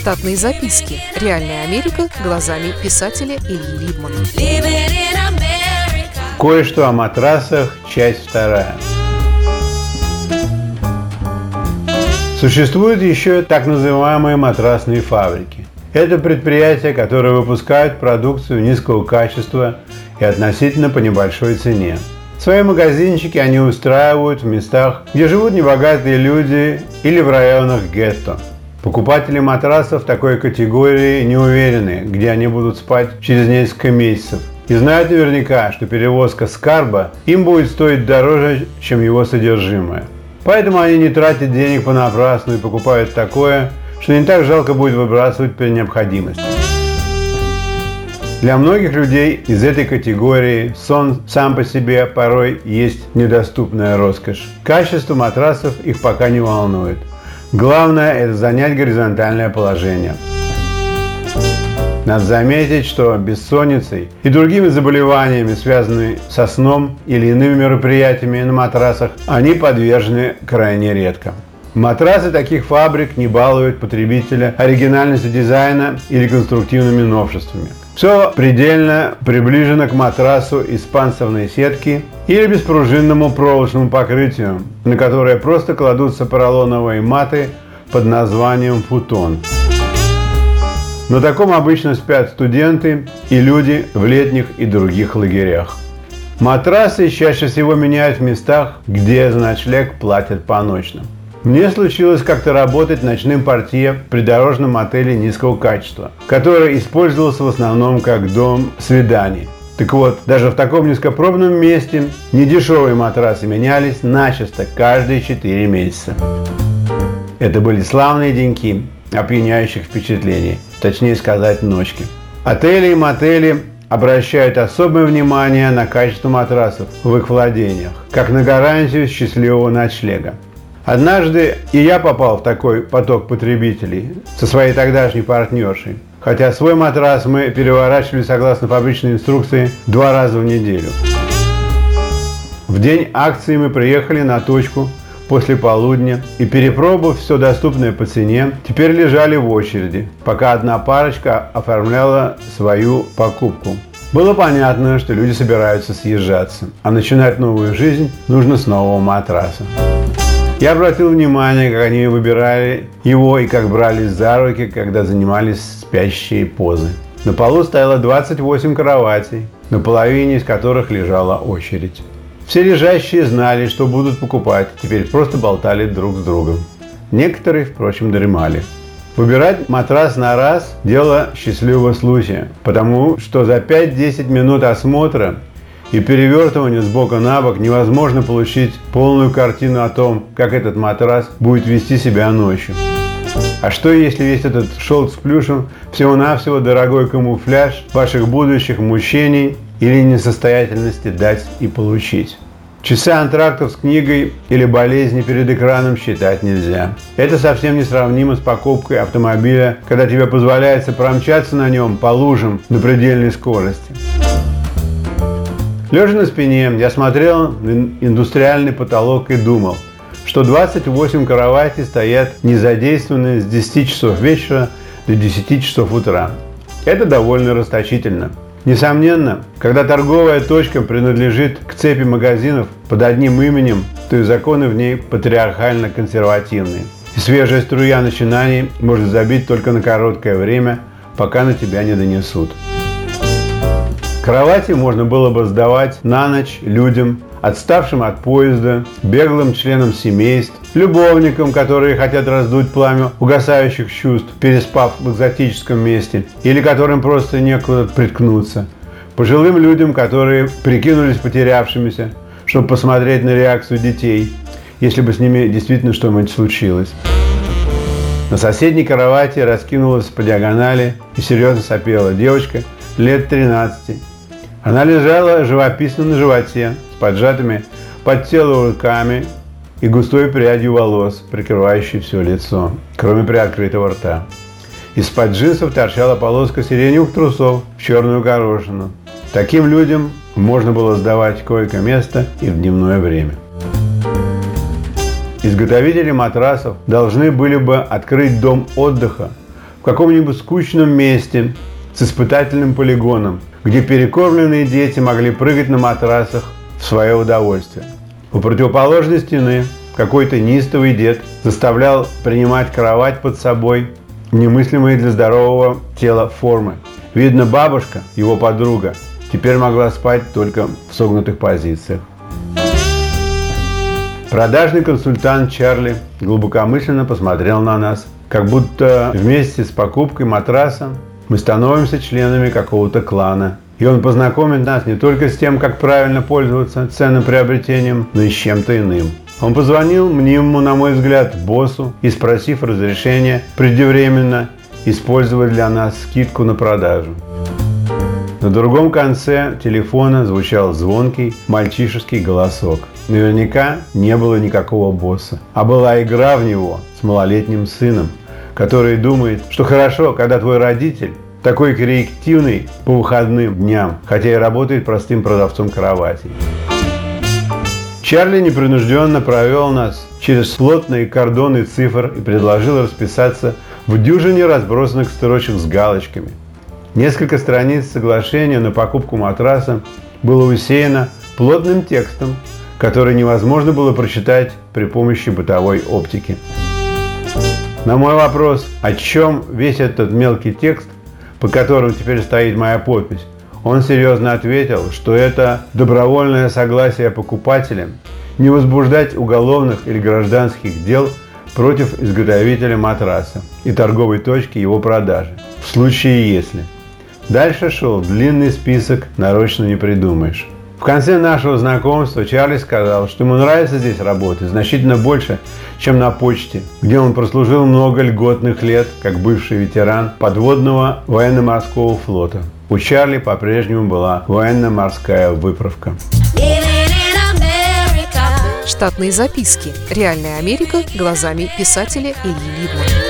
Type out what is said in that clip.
Штатные записки. Реальная Америка глазами писателя Ильи Либмана. Кое-что о матрасах, часть вторая. Существуют еще так называемые матрасные фабрики. Это предприятия, которые выпускают продукцию низкого качества и относительно по небольшой цене. Свои магазинчики они устраивают в местах, где живут небогатые люди или в районах гетто. Покупатели матрасов такой категории не уверены, где они будут спать через несколько месяцев. И знают наверняка, что перевозка скарба им будет стоить дороже, чем его содержимое. Поэтому они не тратят денег понапрасну и покупают такое, что не так жалко будет выбрасывать при необходимости. Для многих людей из этой категории сон сам по себе порой есть недоступная роскошь. Качество матрасов их пока не волнует. Главное – это занять горизонтальное положение. Надо заметить, что бессонницей и другими заболеваниями, связанными со сном или иными мероприятиями на матрасах, они подвержены крайне редко. Матрасы таких фабрик не балуют потребителя оригинальностью дизайна или конструктивными новшествами. Все предельно приближено к матрасу из панцирной сетки или беспружинному проволочному покрытию, на которое просто кладутся поролоновые маты под названием футон. На таком обычно спят студенты и люди в летних и других лагерях. Матрасы чаще всего меняют в местах, где за ночлег платят по ночным. Мне случилось как-то работать ночным портье в придорожном отеле низкого качества, который использовался в основном как дом свиданий. Так вот, даже в таком низкопробном месте недешевые матрасы менялись начисто каждые 4 месяца. Это были славные деньки, опьяняющих впечатлений, точнее сказать, ночки. Отели и мотели обращают особое внимание на качество матрасов в их владениях, как на гарантию счастливого ночлега. Однажды и я попал в такой поток потребителей со своей тогдашней партнершей. Хотя свой матрас мы переворачивали согласно фабричной инструкции два раза в неделю. В день акции мы приехали на точку после полудня и, перепробовав все доступное по цене, теперь лежали в очереди, пока одна парочка оформляла свою покупку. Было понятно, что люди собираются съезжаться, а начинать новую жизнь нужно с нового матраса. Я обратил внимание, как они выбирали его и как брались за руки, когда занимались спящие позы. На полу стояло 28 кроватей, на половине из которых лежала очередь. Все лежащие знали, что будут покупать, теперь просто болтали друг с другом. Некоторые, впрочем, дремали. Выбирать матрас на раз – дело счастливого случая, потому что за 5-10 минут осмотра и перевертыванию с бока на бок невозможно получить полную картину о том, как этот матрас будет вести себя ночью. А что если весь этот шелк с плюшем всего-навсего дорогой камуфляж ваших будущих мучений или несостоятельности дать и получить? Часы антрактов с книгой или болезни перед экраном считать нельзя. Это совсем не сравнимо с покупкой автомобиля, когда тебе позволяется промчаться на нем по лужам на предельной скорости. Лежа на спине, я смотрел на индустриальный потолок и думал, что 28 кроватей стоят незадействованные с 10 часов вечера до 10 часов утра. Это довольно расточительно. Несомненно, когда торговая точка принадлежит к цепи магазинов под одним именем, то и законы в ней патриархально-консервативные. И свежая струя начинаний может забить только на короткое время, пока на тебя не донесут. Кровати можно было бы сдавать на ночь людям, отставшим от поезда, беглым членам семейств, любовникам, которые хотят раздуть пламя угасающих чувств, переспав в экзотическом месте, или которым просто некуда приткнуться, пожилым людям, которые прикинулись потерявшимися, чтобы посмотреть на реакцию детей, если бы с ними действительно что-нибудь случилось. На соседней кровати раскинулась по диагонали и серьезно сопела девочка лет 13, она лежала живописно на животе, с поджатыми под тело руками и густой прядью волос, прикрывающей все лицо, кроме приоткрытого рта. Из-под джинсов торчала полоска сиреневых трусов в черную горошину. Таким людям можно было сдавать койко-место и в дневное время. Изготовители матрасов должны были бы открыть дом отдыха в каком-нибудь скучном месте с испытательным полигоном, где перекормленные дети могли прыгать на матрасах в свое удовольствие. У противоположной стены какой-то неистовый дед заставлял принимать кровать под собой немыслимые для здорового тела формы. Видно, бабушка, его подруга, теперь могла спать только в согнутых позициях. Продажный консультант Чарли глубокомысленно посмотрел на нас, как будто вместе с покупкой матраса мы становимся членами какого-то клана. И он познакомит нас не только с тем, как правильно пользоваться ценным приобретением, но и с чем-то иным. Он позвонил мнимому, на мой взгляд, боссу и, спросив разрешения, преждевременно использовать для нас скидку на продажу. На другом конце телефона звучал звонкий мальчишеский голосок. Наверняка не было никакого босса, а была игра в него с малолетним сыном, который думает, что хорошо, когда твой родитель такой креативный по выходным дням, хотя и работает простым продавцом кроватей. Чарли непринужденно провел нас через плотные кордоны цифр и предложил расписаться в дюжине разбросанных строчек с галочками. Несколько страниц соглашения на покупку матраса было усеяно плотным текстом, который невозможно было прочитать при помощи бытовой оптики. На мой вопрос, о чем весь этот мелкий текст, по которому теперь стоит моя подпись, он серьезно ответил, что это добровольное согласие покупателя не возбуждать уголовных или гражданских дел против изготовителя матраса и торговой точки его продажи, в случае если – Дальше шел длинный список, нарочно не придумаешь. В конце нашего знакомства Чарли сказал, что ему нравится здесь работать значительно больше, чем на почте, где он прослужил много льготных лет, как бывший ветеран подводного военно-морского флота. У Чарли по-прежнему была военно-морская выправка. Штатные записки. Реальная Америка глазами писателя Ильи Либмана.